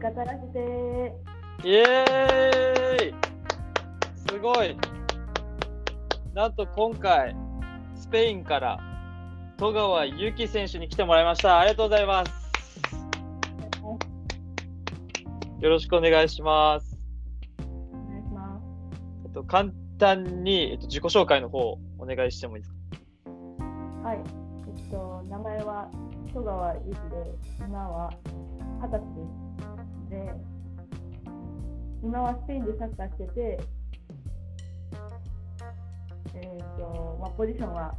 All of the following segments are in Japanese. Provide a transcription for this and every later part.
語らせてイエーイすごいなんと今回、スペインから戸川祐希選手に来てもらいました。ありがとうございます。よろしくお願いします。お願いします。えっと、簡単に、えっと、自己紹介の方お願いしてもいいですか？はい。えっと、名前は戸川ゆきで、今は二十歳です。で、今はスペインでサッカーしてて、えっと、まあ、ポジションは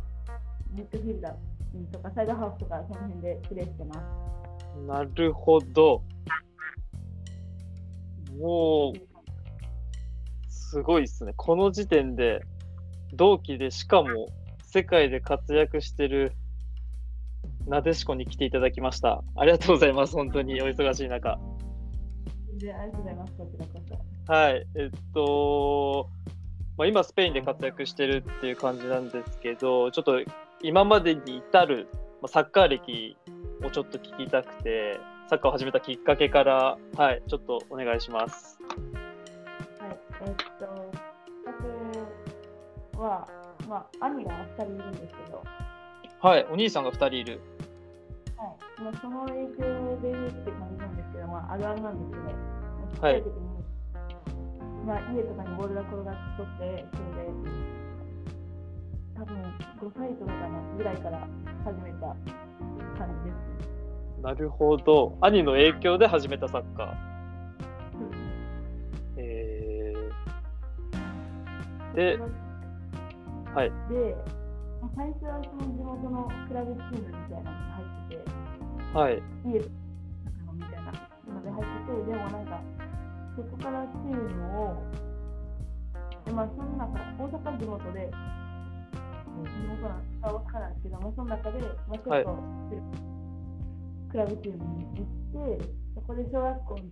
ミッドフィルダーとかサイドハーフとかその辺でプレーしてます。なるほど。もう、すごいですね。この時点で、同期で、しかも世界で活躍してるなでしこに来ていただきました。ありがとうございます。本当にお忙しい中。で、ありがとうございます。こちらこそ。はい。えっと、まあ、今スペインで活躍してるっていう感じなんですけど、ちょっと今までに至るまあサッカー歴をちょっと聞きたくて、サッカーを始めたきっかけから、はい、ちょっとお願いします。はい、えっと、僕は、まあ、兄が2人いるんですけど、はい、お兄さんが2人いる。はいまあ、その影響でって感じなんですけど、まあ、あるあるなんですけど、ちっちゃい時に、まあ、家とかにボールが転がっとって、それで、多分5歳とかかなぐらいから始めた感じですね。なるほど。兄の影響で始めたサッカー。そうですねえー、で、はい、で、まあ、最初はその地元のクラブチームみたいなのが入ってて、はい、家ので入ってて、でもなんか、そこからチームを、でまあ、その中、大阪地元で、地元なんかわからないですけど、まあ、その中で、まあ、ちょっと、クラブチームに行って、そこで小学校の時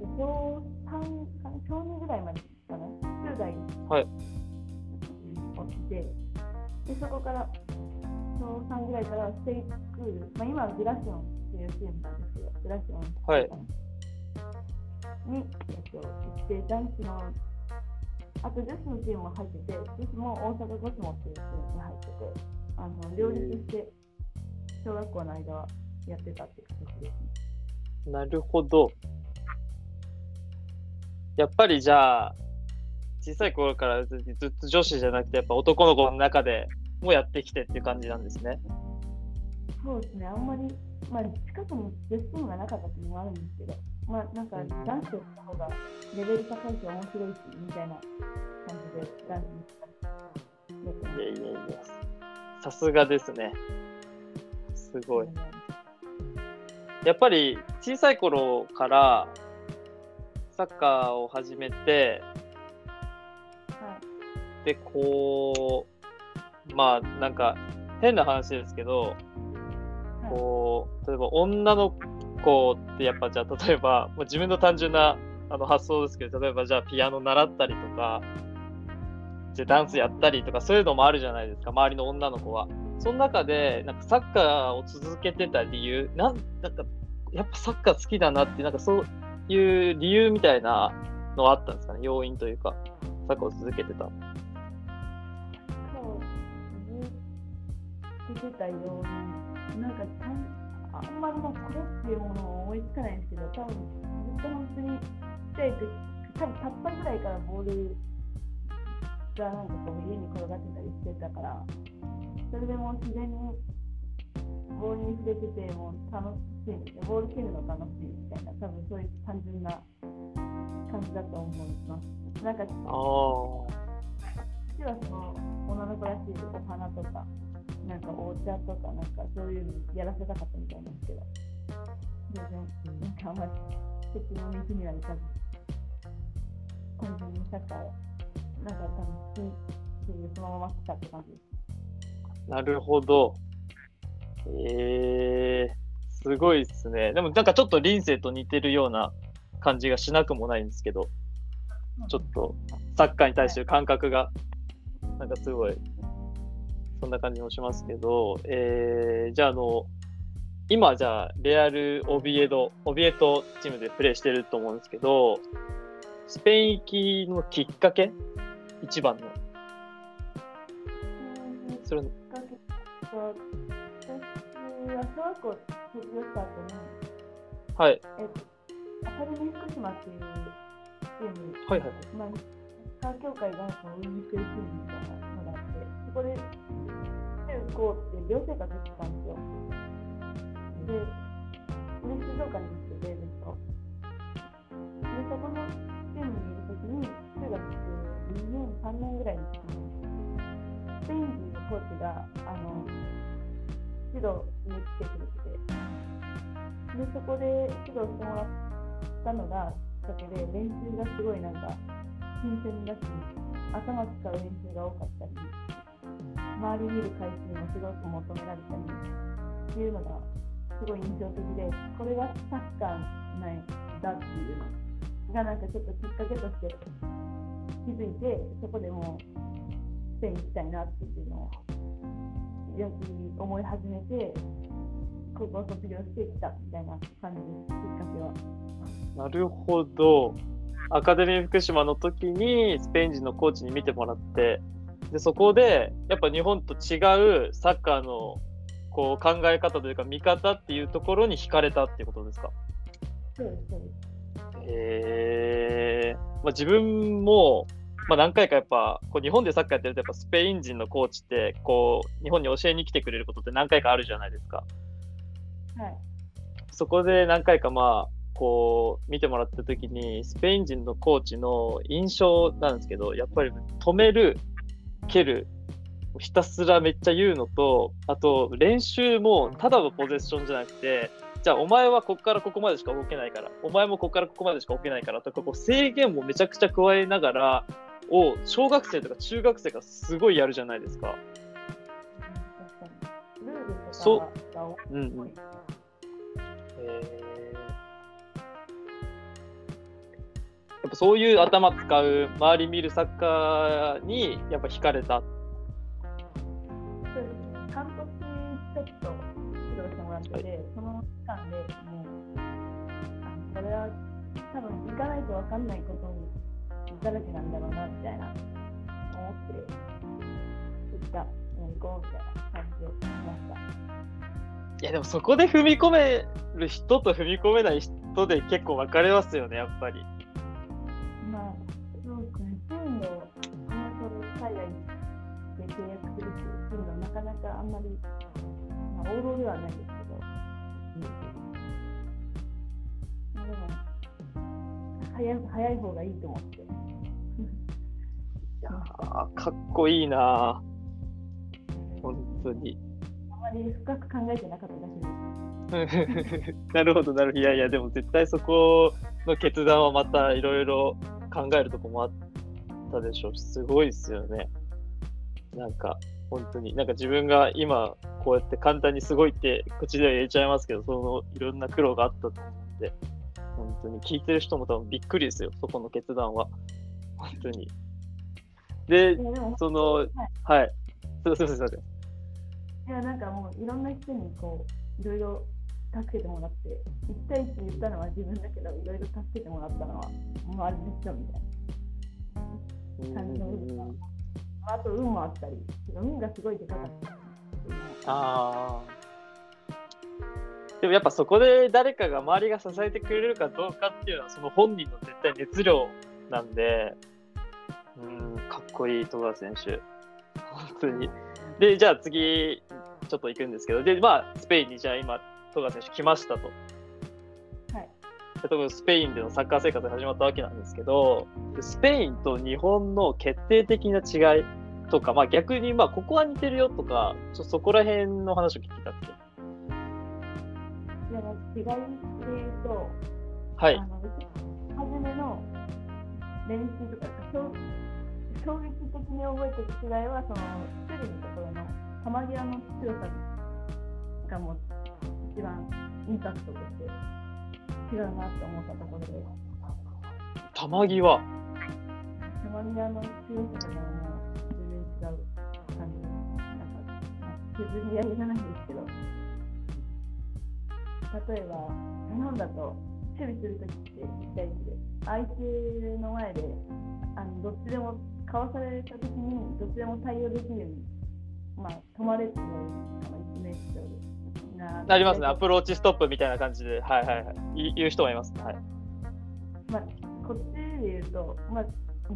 で小3かな、小2ぐらいまでかな、10代はい。起きて、でそこから小3ぐらいからステイスクール、まあ、今はグラシオンっていうチームなんですけど、グラシオンはいに、えっと、行って、男子の、あと女子のチームも入ってて、女子も大阪ゴスモっていうチームに入ってて、あの両立して小学校の間はやってたって形ですね。なるほど。やっぱりじゃあ、小さい頃からずずっと女子じゃなくて、やっぱ男の子の中でもやってきてっていう感じなんですね。そうですね、あんまり、まあ、近くに女子チームがなかったっていうのもあるんですけど、まあ、なんか男子とした方がレベル高いし面白いし、みたいな感じで男子にやってまいやいやいや、さすがですね。すごい。やっぱり小さい頃からサッカーを始めて、はい。で、こう、まあなんか変な話ですけど、こう、例えば女の子ってやっぱじゃあ例えば、もう自分の単純なあの発想ですけど、例えばじゃあピアノ習ったりとか、じゃダンスやったりとかそういうのもあるじゃないですか、周りの女の子は。その中で、なんかサッカーを続けてた理由、なんなんかやっぱサッカー好きだなって、なんかそういう理由みたいなのはあったんですかね、要因というか、サッカーを続けてた。そう、ずっとたように、なんかたんあんまりもうこれっていうものを思いつかないんですけど、多分ずっと本当にちっちゃい時、多分たったぐらいからボールがなんかこう家に転がってたりしてたから、それでもう自然にボールに触れてて、もう楽しいんですよ。ボール蹴るの楽しいみたいな、多分そういう単純な感じだと思います。なんかああ。実はその女の子らしいお花とか、なんかお茶とか、なんかそういうのやらせたかったみたいなんですけど、全然、なんかあんまりそっちの道には行かず、単純にサッカー、なんか多分好きっていうそのまま来たって感じです。なるほど。ええすごいですね。でもなんかちょっと臨世と似てるような感じがしなくもないんですけど、ちょっとサッカーに対してる感覚が、なんかすごい、そんな感じもしますけど、えー、じゃああの、今じゃあ、レアル・オビエド、オビエトチームでプレーしてると思うんですけど、スペイン行きのきっかけ？一番の。それ、小学校卒業した後に、はい。えっと、アカデミー福島っていうチーム、はいはい。まあ、サッカー協会がその運営してるチームみたいなそこで中高って寮生活してたんですよ。で、で静岡に行ってて、ずっと。で、そこのチームにいるときに、中学2年、3年ぐらいの時に、スペイン人のコーチが、あの、指導に来てくれてて、で、そこで指導してもらったのがきっかけで、練習がすごいなんか、新鮮だし、頭使う練習が多かったり、周り見る回数もすごく求められたりっていうのがすごい印象的で、これがサッカーなんだっていうのがなんかちょっときっかけとして気づいて、そこでもうスペイン行きたいなっていうのをやき思い始めて、高校卒業してきたみたいな感じです、きっかけは。なるほど。アカデミー福島の時にスペイン人のコーチに見てもらって、でそこでやっぱ日本と違うサッカーのこう考え方というか見方っていうところに惹かれたっていうことですか？そうです、そうです。へえ。まあ、自分も、まあ、何回かやっぱこう日本でサッカーやってるとやっぱスペイン人のコーチってこう日本に教えに来てくれることって何回かあるじゃないですか。はい。そこで何回かまあこう見てもらった時にスペイン人のコーチの印象なんですけどやっぱり止める蹴るひたすらめっちゃ言うのとあと練習もただのポゼッションじゃなくてじゃあお前はここからここまでしか動けないからお前もここからここまでしか動けないからとかこう制限もめちゃくちゃ加えながらを小学生とか中学生がすごいやるじゃないですか。そう。うんうん。へーっぱそういう頭使う周り見るサッカーにやっぱ惹かれた。そうですね。半年ちょっと指導してもらってて、その期間でもう、あこれは多分行かないと分かんないことだらけなんだろうなみたいな思って、行った、うん行こうみたいな感じでしました。いやでもそこで踏み込める人と踏み込めない人で結構分かれますよね、やっぱり。まあ、そうですね。チームをあんまり海外で契約するっていうのはなかなかあんまり、まあ、王道ではないですけど、まあでも、早い早い方がいいと思って。いやーかっこいいなー本当に。あまり深く考えてなかっただけです。なるほど、なるほど。いやいや、でも絶対そこの決断はまたいろいろ考えるとこもあったでしょうし、すごいですよね。なんか、本当に。なんか自分が今、こうやって簡単にすごいって口では言えちゃいますけど、そのいろんな苦労があったと思うんで、本当に聞いてる人も多分びっくりですよ、そこの決断は。本当に。でその、はい。すいません、すいません。いや、なんかもう、いろんな人にこう、いろいろ助けてもらって、一対一言ったのは自分だけど、いろいろ助けてもらったのは周りの人みたいな。感じの部分があと、運もあったり、運がすごいでかかった。ああ。でもやっぱそこで誰かが周りが支えてくれるかどうかっていうのはその本人の絶対熱量なんで、うん、かっこいい戸川選手。本当に。で、じゃあ次、ちょっと行くんですけど、で、まあ、スペインにじゃあ今、戸川選手来ましたと。はい。で特にスペインでのサッカー生活が始まったわけなんですけど、でスペインと日本の決定的な違いとか、まあ逆に、まあここは似てるよとか、ちょそこら辺の話を聞きたくて。いや違いで言うと、はいあ。の初めの練習とか衝衝撃的に覚えてる違いはその守備のところの球際の強さがもう一番インパクトとして違うなって思ったところで球際。球際の強さがもう全然違う感じなんか削り合いじゃないんですけど例えば、日本だと守備するときって1対1で、相手の前であのどっちでもかわされたときに、どっちでも対応できるように、まあ、止まれっていうのが一名称で。ありますね、アプローチストップみたいな感じで、はいはいはい、言う人もいます、はいまあ、こっちで言うと、まあ、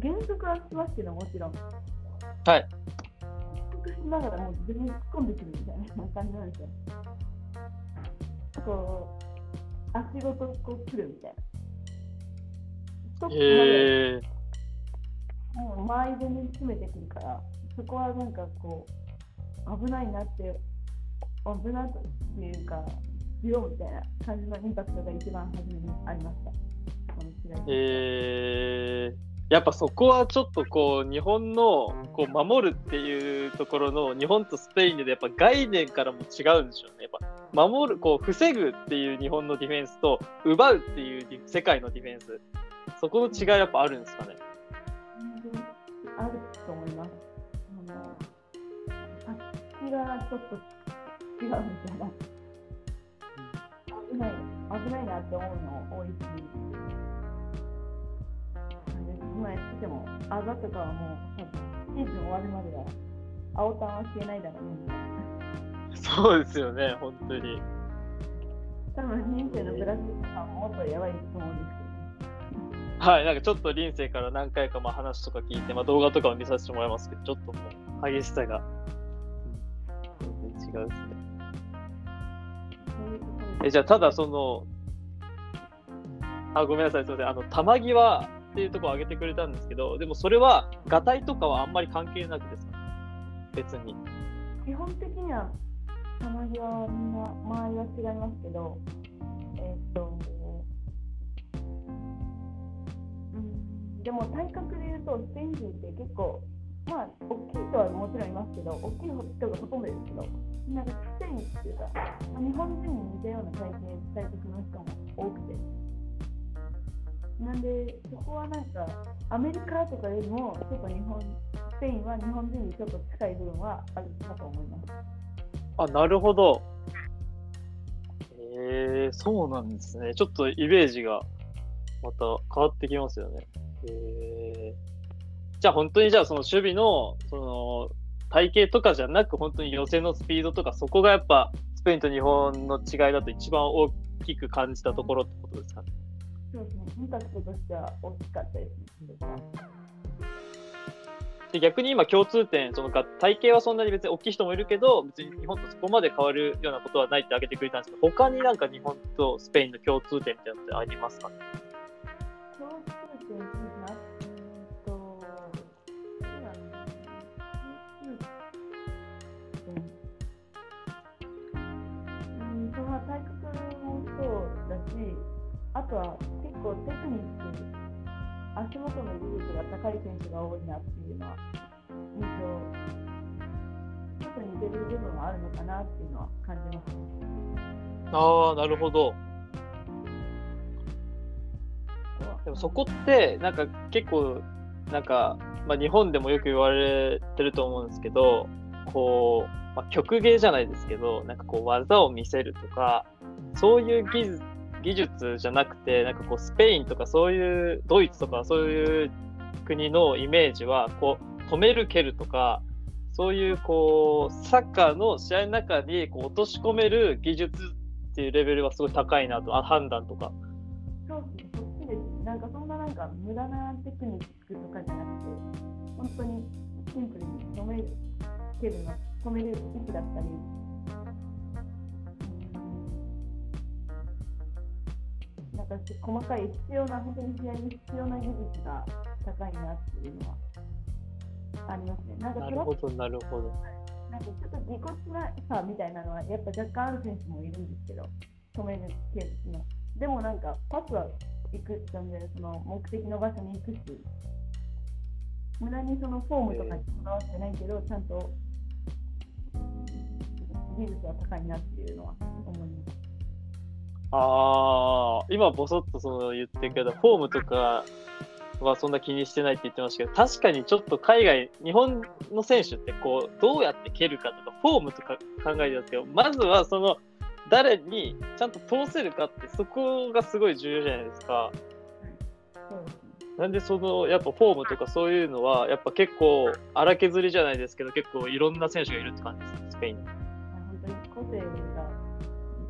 原則はしますけど、もちろん。はい。しながらもう自分に突っ込んでくるみたいな感じなんですよ。こう、足ごとこう来るみたいな。ストップまで、もう周りでに詰めてくるから、そこはなんかこう、危ないなって、危ないっていうか、強みたいな感じのインパクトが一番初めにありました。えーやっぱそこはちょっとこう日本のこう守るっていうところの日本とスペインでやっぱ概念からも違うんでしょうね。やっぱ守るこう防ぐっていう日本のディフェンスと奪うっていう世界のディフェンスそこの違いやっぱあるんですかね。あると思います。あのあっちがちょっと違うみたいな。危ない危ないなって思うの多いし。今やってても、あざとかはもう、シーズン終わるまでは、青タンは消えないだろうね。そうですよね、本当に。多分、人生のブラジルさんももっとやばいと思うんですけど。はい、なんかちょっと臨世から何回かまあ話とか聞いて、まあ、動画とかを見させてもらいますけど、ちょっともう激しさが全然違うですね。えじゃあ、ただその、あ、ごめんなさい、すみません。あの、玉際っていうところを挙げてくれたんですけど、でもそれは、がたいとかはあんまり関係なくですか？別に。基本的には、たまにはみんな周りは違いますけど、えっ、と、うん、でも体格で言うと、スペイン人って結構、まあ、大きい人はもちろんいますけど、大きい人がほとんどですけど、なんかスペインっていうか、日本人に似たような体型、体格の人も多くて。なんで、そこはなんか、アメリカとかよりも、ちょっと日本、スペインは日本人にちょっと近い部分はあるかと思います。あ、なるほど。えー、そうなんですね。ちょっとイメージがまた変わってきますよね。えー、じゃあ本当にじゃあその守備のその体型とかじゃなく本当に寄せのスピードとかそこがやっぱスペインと日本の違いだと一番大きく感じたところってことですかね？そうですね、インパクトとしては大きかったですね。で逆に今共通点、その体型はそんなに別に大きい人もいるけど、別に日本とそこまで変わるようなことはないって挙げてくれたんですけど、他になんか日本とスペインの共通点みたいなのってありますか？ね共通点あとは結構テクニック、足元の技術が高い選手が多いなっていうのは印象、ちょっと似てる部分はあるのかなっていうのは感じます。ああ、なるほど。でもそこって、なんか結構、なんか、まあ、日本でもよく言われてると思うんですけど、こう、まあ、曲芸じゃないですけど、なんかこう技を見せるとか、そういう技術技術じゃなくて、なんかこう、スペインとかそういう、ドイツとかそういう国のイメージは、こう、止める、蹴るとか、そういうこう、サッカーの試合の中にこう落とし込める技術っていうレベルはすごい高いなと、あ判断とか。そう、そっちです。なんかそんななんか無駄なテクニックとかじゃなくて、本当にシンプルに止める、蹴るの、止める位置だったり、なんか細かい必要な、本当に試合に必要な技術が高いなっていうのはありますね。なんかなるほど、なるほど。なんかちょっとぎこちなさみたいなのは、やっぱ若干ある選手もいるんですけど、止めるケースの。でもなんか、パスは行くってで、その目的の場所に行くし、無駄にそのフォームとかにこだわってないけど、ちゃんと技術は高いなっていうのは思います。ああ、今ぼそっとその言ってるけど、フォームとかはそんな気にしてないって言ってましたけど、確かにちょっと海外、日本の選手ってこう、どうやって蹴るかとか、フォームとか考えてますけど、まずはその、誰にちゃんと通せるかって、そこがすごい重要じゃないですか。なんでそのやっぱフォームとかそういうのはやっぱ結構荒削りじゃないですけど結構いろんな選手がいるって感じですねスペインに。本当に個性が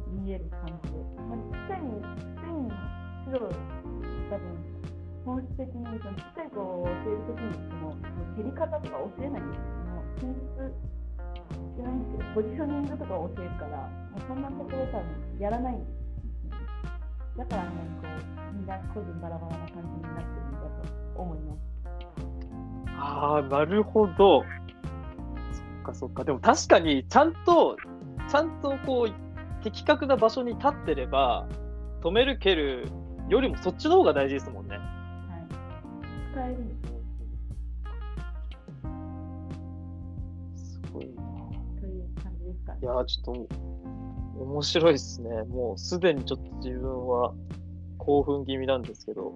見える感じで、まあ、スペイン、の指導、多分本質的にそのちっちゃい子を教えるときにその蹴り方とか教えないんですよ。もう戦術じゃないんですけど、ポジショニングとかを教えるから、もうそんなところ多分やらないんです。だからあんなにこう、みんな個人バラバラな感じになってるんだと思います。ああなるほど。そっかそっかでも確かにちゃんとちゃんとこう的確な場所に立ってれば止める蹴るよりもそっちの方が大事ですもんね。はい。使えるす。ごいな。という感じですかね。い。やちょっと面白いですね。もうすでにちょっと自分は興奮気味なんですけど。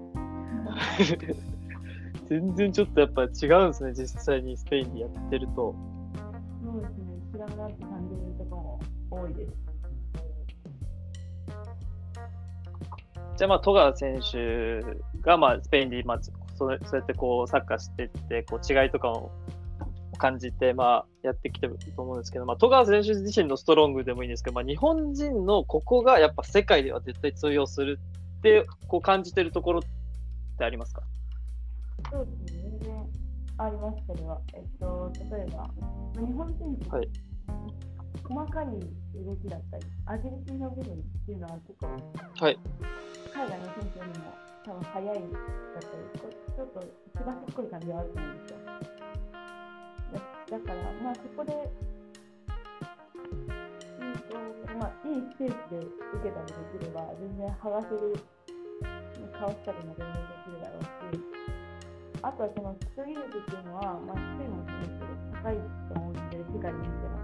全然ちょっとやっぱ違うんですね、実際にスペインでやってると。そうですね、知らなく感じるところも多いです。じゃあ、まあ、戸川選手が、まあ、スペインで、まあ、そうそうやってこうサッカーしていってこう違いとかを感じて、まあ、やってきてると思うんですけど、まあ、戸川選手自身のストロングでもいいんですけど、まあ、日本人のここがやっぱ世界では絶対通用するってこう感じてるところってありますか？そうですね、全然あります、それは。えっと、例えば、まあ日本人って、はい細かい動きだったり、アジリティの部分っていうのは結構、はい。海外の選手よりも多分速いだったり、こちょっとすばしっこい感じはあると思うんですよ。だだから、まあそこで、うんとまあ、いいスペースで受けたりできれば、全然剥がせる、かわしたりも全然できるだろうし、あとはその基礎技術っていうのは、まあ、スペインもそうですけど、高いと思うので、世界で見ても。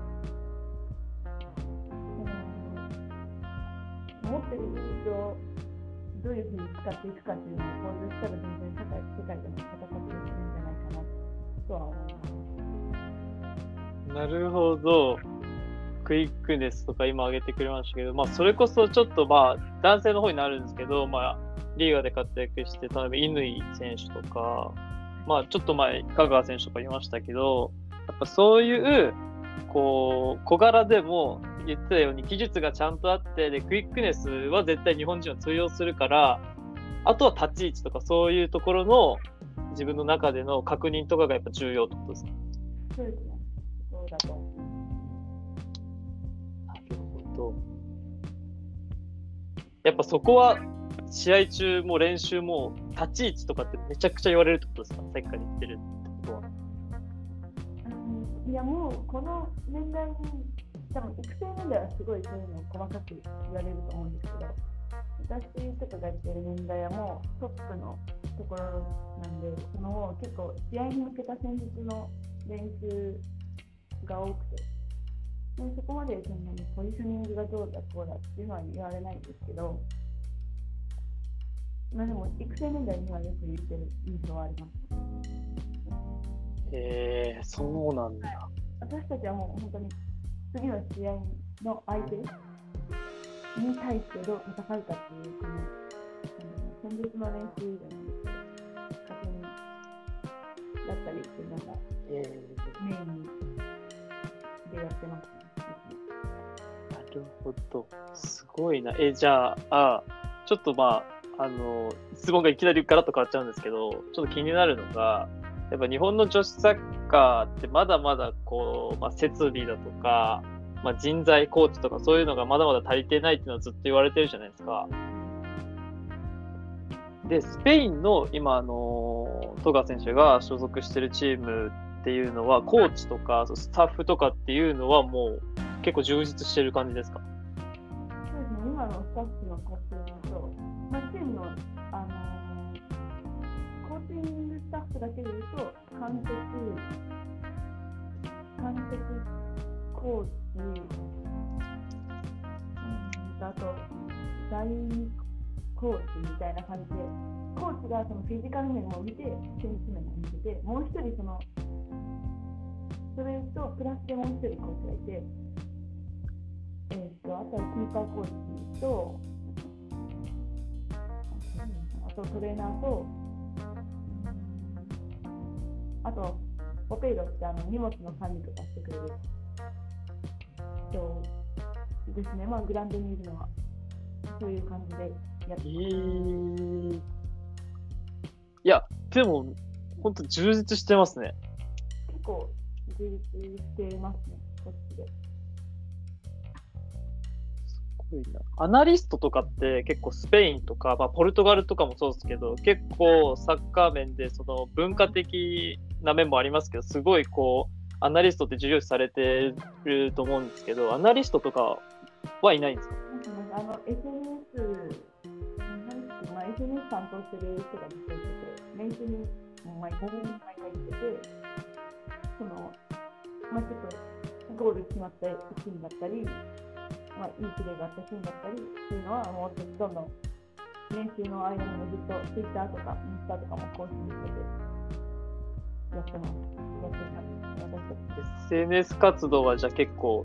その持ってる技術をどういうふうに使っていくかっていうのを向上したら全然世界世界でも戦っていけるんじゃないかなとは思います。なるほど。クイックネスとか今挙げてくれましたけど、まあ、それこそちょっとまあ、男性の方になるんですけど、まあ、リーガーで活躍して、例えば乾選手とか、まあ、ちょっと前、香川選手とかいましたけど、やっぱそういう、こう、小柄でも言ってたように技術がちゃんとあって、で、クイックネスは絶対日本人は通用するから、あとは立ち位置とかそういうところの自分の中での確認とかがやっぱ重要ってことですか？そうですね。そうだと思う。なるほど。やっぱそこは試合中も練習も立ち位置とかってめちゃくちゃ言われるってことですか？さっきから言ってるってことは。うんいやもうこの年代に多分育成年代はすごいそういうのを細かく言われると思うんですけど私とかがやってる年代はもうトップのところなんでその結構試合に向けた戦術の練習が多くてでそこまでそんなにポジショニングがどうだこうだっていうのは言われないんですけどまあでも育成年代にはよく言ってる印象はあります。へえそうなんだ。私たちはもう本当に次の試合の相手に対してどう戦うかっていうこの、うん戦術の練習じゃないですけど確認だったりっていうのがえメインでやってますね。なるほど。すごいな。え、じゃあ、あちょっとまあ、あの、質問がいきなりガラッと変わっちゃうんですけど、ちょっと気になるのが、やっぱ日本の女子サッカーってまだまだこう、まあ、設備だとか、まあ、人材、コーチとかそういうのがまだまだ足りてないっていうのはずっと言われてるじゃないですか。で、スペインの今、あの、戸川選手が所属してるチームっていうのは、コーチとかスタッフとかっていうのはもう結構充実してる感じですか？そうですね、今のスタッフの活動と、まあ、チームの、あのーコーチングスタッフだけでいうと、監督、監督、コーチ、うん、あと、第二コーチみたいな感じで、コーチがそのフィジカル面を見て、戦術面を見てて、もう一人その、それとプラスでもう一人コーチがいて、えー、と、あとはキーパーコーチと、あとトレーナーと、あと、オペイロってあの荷物の管理とかしてくれる人ですね。まあ、グラウンドにいるのは、そういう感じでやってえー、いや、でも、本当充実してますね。結構充実してますね、アナリストとかって結構スペインとか、まあ、ポルトガルとかもそうですけど、結構サッカー面でその文化的な面もありますけど、すごいこう、アナリストって重要視されてると思うんですけど、アナリストとかはいないんですか？あの SNS、まあ、SNS 担当してる人がずっといてて、練習に毎回毎回行ってて、その、まあ、ちょっとゴール決まったシーンだったり、まあ、いいプレーがあったシーンだったりっていうのは、もうどん。どん。練習の間にもずっと Twitter とかインスタとかも更新してて、やってます。やってた私たち ?SNS 活動はじゃあ結構、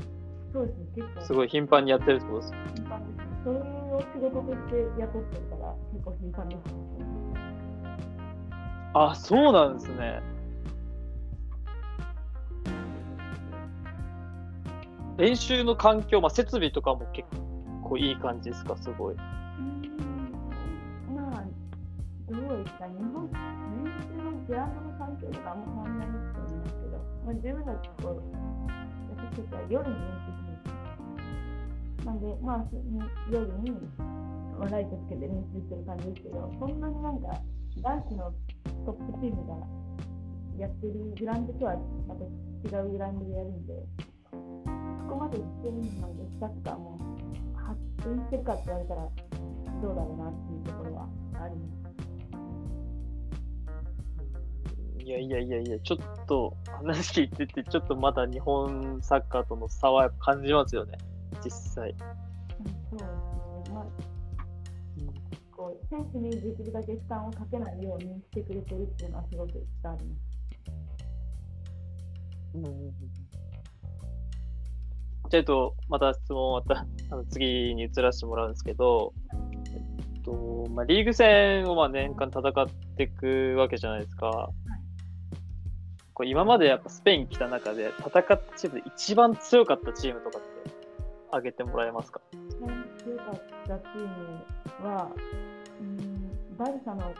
そうですね、結構。すごい頻繁にやってるってことですか頻繁です。それを仕事として雇ってるから、結構頻繁ですね。あ、そうなん。ですね。練習の環境、まあ、設備とかも結構いい感じですか、すごい。まあ、どうですか、日本、練習のグラウンドの環境とかあんま変わんないと思うんですけど、まあ、自分たちこう、私たちは夜に練習するんですなんで、まあ、夜に、まあ、ライトつけて練習してる感じですけど、そんなになんか、男子のトップチームがやってるグラウンドとはまた違うグラウンドでやるんで、こまで一緒になんで、サッカーも発展してるかって言われたら、どうだろうなっていうところはあります。いやいやいやいや、ちょっと話聞いてて、ちょっとまだ日本サッカーとの差は感じますよね、実際。うんそうですね。まあ、こう、選手にできるだけ負担をかけないようにしてくれてるっていうのはすごく伝わります。じゃあ、えっと、また質問また あの次に移らせてもらうんですけど、えっとまあ、リーグ戦をまあ年間戦っていくわけじゃないですか。こう今までやっぱスペイン来た中で戦ったチームで一番強かったチームとかって挙げてもらえますか？一番強かったチームは、うん、バルサの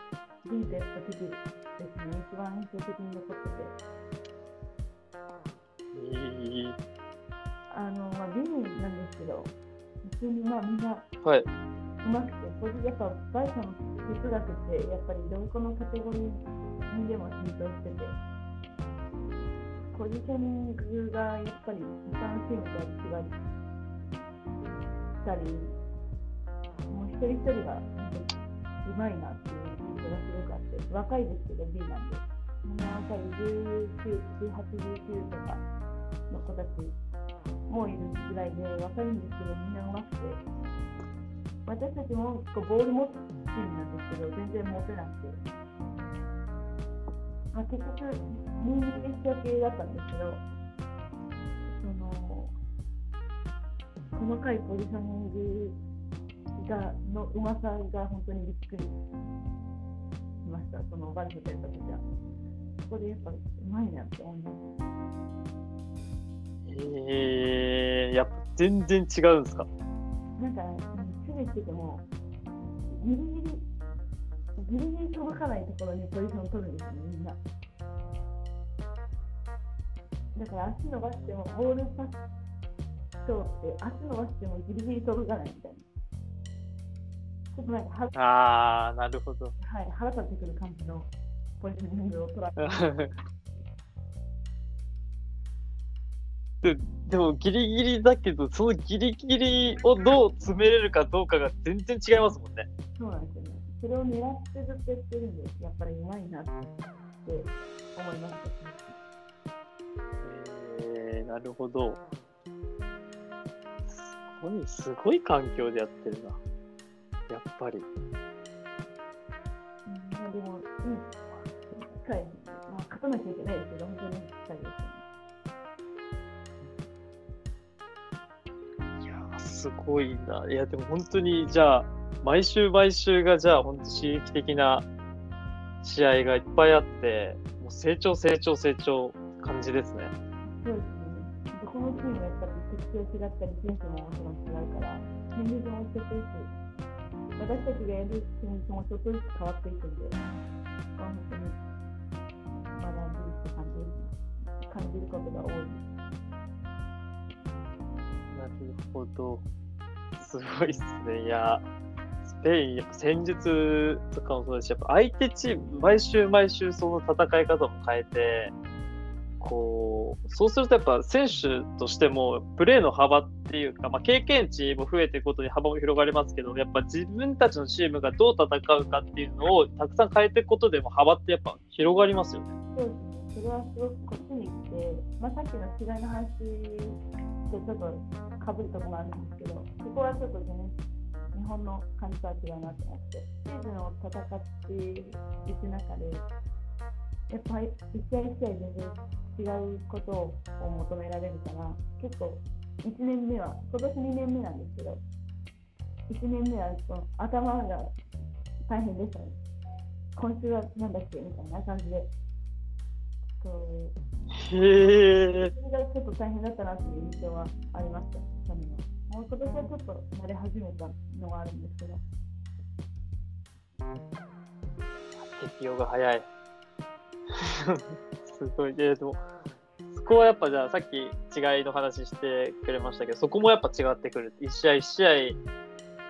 ビーテスとピピですね。一番印象的に残ってて。えーあの、まあ、ビーなんですけど、普通にまあみんなはい。うまくて、それでやっぱバルサの哲学って、やっぱりどこのカテゴリーにでも浸透してて、ポジショニングがやっぱり他のチームとは違ったり、もう一人一人がうまいなっていう印象がすごくあって、若いですけど、B なんで、みんな若い19、18、19とかの子たちもういるぐらいで若いんですけど、みんなうまくて、私たちもこうボール持つチームなんですけど、全然持てなくて。まあ、結局、2位で引き分けだったんですけど、その、細かいポジショニングがのうまさが本当にびっくりしました、そのバルサとやった時は。そこでやっぱうまいなって思いましえー、やっぱ全然違うんですか？た。なんか、守備してても、ギリギリ、ギリギリ届かないところにポジションを取るんですよね、みんな。だから足伸ばしても、ボールパス通って、足伸ばしてもギリギリ届かないみたいな。ちょっとなんかは、ああ、なるほど。はい、腹立ってくる感じのポジショニングを取られて。ででもギリギリだけど、そのギリギリをどう詰めれるかどうかが全然違いますもんね。そうなんですよね。それを狙ってずっとやってるんで、やっぱりうまいなって思いました。えー、なるほど。すごい、すごい環境でやってるな。やっぱり。うん、でも、いい機会、まあ、勝たなきゃいけないですけど、本当にいい機会ですすごいな。いや、でも本当に、じゃあ、毎週毎週が、じゃあ、本当刺激的な試合がいっぱいあって、もう成長、成長、成長、感じですね。そうですね。どこのチームやっぱり特徴違ったり、選手ももちろん違うから、戦術もちょっとずつ、私たちがやる戦術もちょっとずつ変わっていくんで、本当に学んでるって感じ感じることが多いです。ほど。すごいっすね。いや、スペイン、やっぱ戦術とかもそうですし、やっぱ相手チーム、毎週毎週その戦い方も変えて、こう、そうするとやっぱ選手としても、プレーの幅っていうか、まあ、経験値も増えていくことに幅も広がりますけど、やっぱ自分たちのチームがどう戦うかっていうのをたくさん変えていくことでも幅ってやっぱ広がりますよね。そう。それはすごくこっちに来て、まあ、さっきの違いの話とちょっとかぶるところがあるんですけど、そこはちょっとね、日本の感じとは違うなと思って、シーズンを戦っていく中で、やっぱり一試合一試合全然違うことを求められるから、結構1年目は、今年2年目なんですけど、1年目はその頭が大変でしたね。今週はなんだっけみたいな感じで。そうへえ。それがちょっと大変だったなっていう印象はありました、去年は。もう今年はちょっと慣れ始めたのがあるんですけど、適応が早い。すごい。えでも、そこはやっぱじゃあさっき違いの話してくれましたけど、そこもやっぱ違ってくる。一試合一試合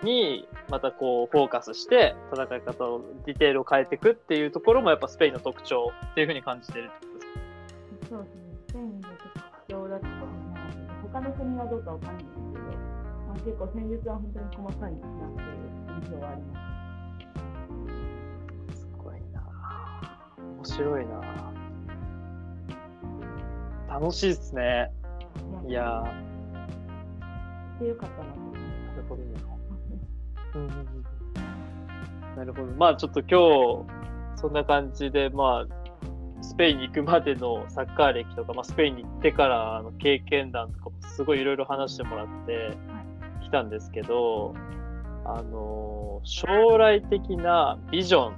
にまたこうフォーカスして戦い方を、ディテールを変えていくっていうところもやっぱスペインの特徴っていうふうに感じてるってことですか？そうです他の国はどうかわかんないですけど、まあ、結構戦術は本当に細かいなっていう印象はあります。すごいな面白いな楽しいですね。いやよかったななまるほどね。す。うんうんうんなるほど。まあちょっと今日、そんな感じで、まあ、スペインに行くまでのサッカー歴とか、まあ、スペインに行ってからの経験談とかもすごいいろいろ話してもらってきたんですけど、あの、将来的なビジョン、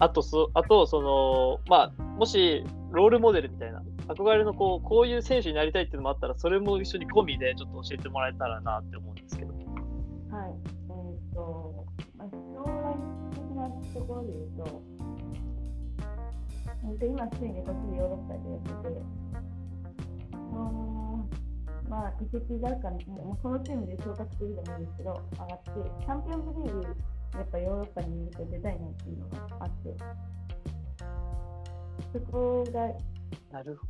あとそ、あと、その、まあ、もし、ロールモデルみたいな、憧れのこう、こういう選手になりたいっていうのもあったら、それも一緒に込みでちょっと教えてもらえたらなって思うんですけど。はい、えっ、と、まあ、将来的なところで言うと、本当今、ついにこっちでヨーロッパでやってて、あのまあ、移籍があるか、もうこのチームで昇格するでもいいんですけど、上がって、チャンピオンズリーグ、やっぱヨーロッパにいると出たいなっていうのがあって、そこがなるほ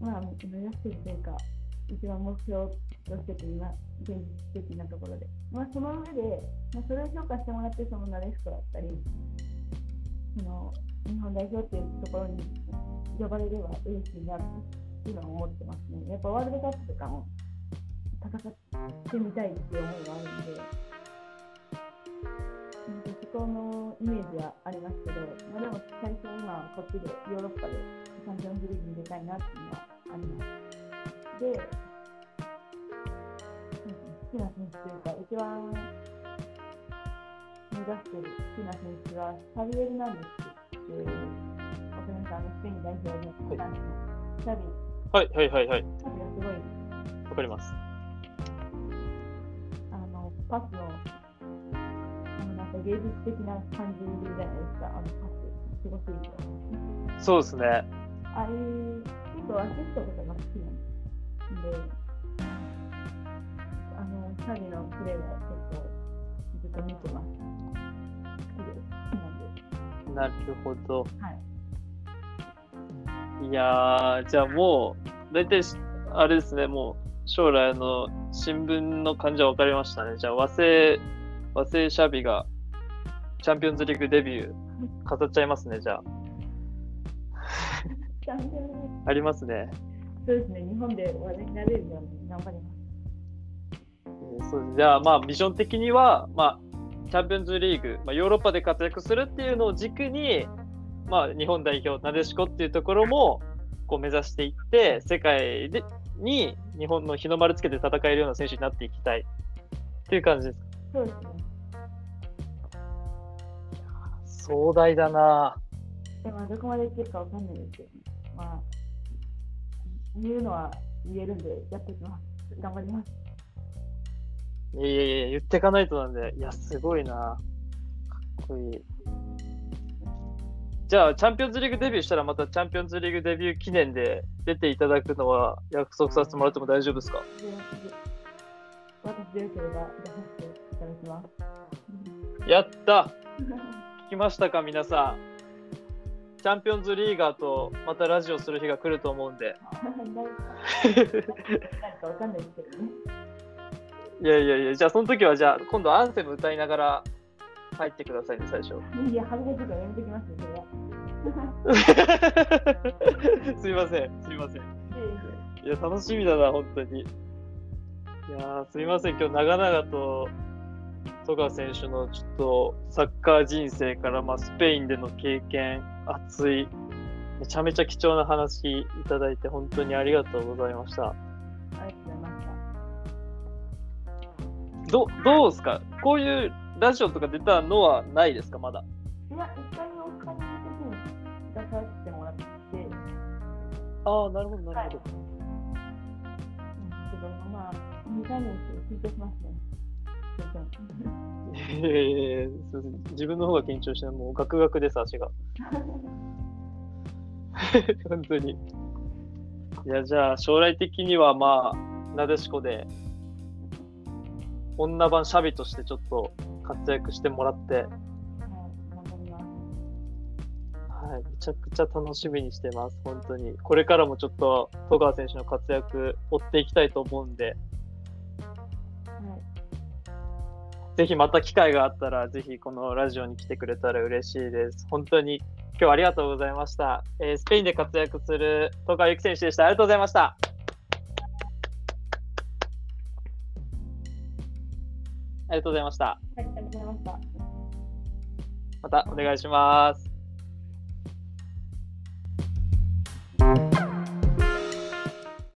どまあ、目指してるというか、一番目標としてて今、現実的なところで。まあ、その上で、まあ、それを評価してもらって、そのナレスコだったり、その日本代表っていうところに呼ばれれば嬉しいなっていうのは思ってますね。やっぱワールドカップとかも戦ってみたいっていう思いがあるんで、なんかそこのイメージはありますけど、まあ、でも最初今こっちでヨーロッパでチャンピオンズリーグに出たいなっていうのはあります。で、好きな選手というか、一番目指してる好きな選手はサビエル・ナンデスっていう、わかりますかあのスペイン代表のフランスのシャビ、はいはいはいはい。シャビはすごいわかります。あのパスのあのなんか芸術的な感じじゃないですか、あのパス、すごくいいと思う。そうですね。あれ、結構アシストとかが好きなんで、あの、シャビのプレーは結構ずっと見てます。好きです。なるほど。はい。いやー、じゃあもう、大体し、あれですね、もう、将来の新聞の感じは分かりましたね。じゃあ、和製、和製シャビが、チャンピオンズリーグデビュー、飾っちゃいますね、じゃあ。ありますね。そうですね、日本で話題になれるように頑張ります。えーそうじゃあ、まあ、ビジョン的には、まあ、チャンピオンズリーグ、まあ、ヨーロッパで活躍するっていうのを軸に、まあ、日本代表、なでしこっていうところも、こう目指していって、世界でに日本の日の丸つけて戦えるような選手になっていきたいっていう感じですかそうですね。壮大だなでも、どこまでいけるかわかんないですけど、ね、まあ、言うのは言えるんで、やっていきます。頑張ります。いやいや、言っていかないとなんで、いや、すごいなかっこいい。じゃあ、チャンピオンズリーグデビューしたら、またチャンピオンズリーグデビュー記念で出ていただくのは約束させてもらっても大丈夫ですか？私でよければ出させていただきます。やった聞きましたか、皆さん。チャンピオンズリーガーとまたラジオする日が来ると思うんで。何かわかんないですけどね。いやいやいや、じゃあその時はじゃあ今度アンセム歌いながら入ってくださいね、最初。いや、恥ずかしいからやめてきますよ、それは。すいません、すいません。いや、楽しみだな、本当に。いやーすいません、今日長々と戸川選手のちょっとサッカー人生から、まあ、スペインでの経験、熱い、めちゃめちゃ貴重な話いただいて、本当にありがとうございました。ありがとうござい。どどうですか？こういうラジオとか出たのはないですか？まだ。いや、一回オフ会の時に出させてもらって、ああ、なるほど、なはい。るほど。うんけど、まあ、2回目緊張しますね。緊張いやいやいやすいません自分の方が緊張して、もうガクガクです、足が。本当に。いや、じゃあ、将来的には、まあ、なでしこで、女版シャビとしてちょっと活躍してもらって、はい、めちゃくちゃ楽しみにしてます、本当に。これからもちょっと、戸川選手の活躍、追っていきたいと思うんで、はい。ぜひまた機会があったら、ぜひこのラジオに来てくれたら嬉しいです。本当に今日はありがとうございました。えースペインで活躍する戸川由紀選手でした。ありがとうございました。ありがとうございました。はい、ありがとうございました。またお願いします。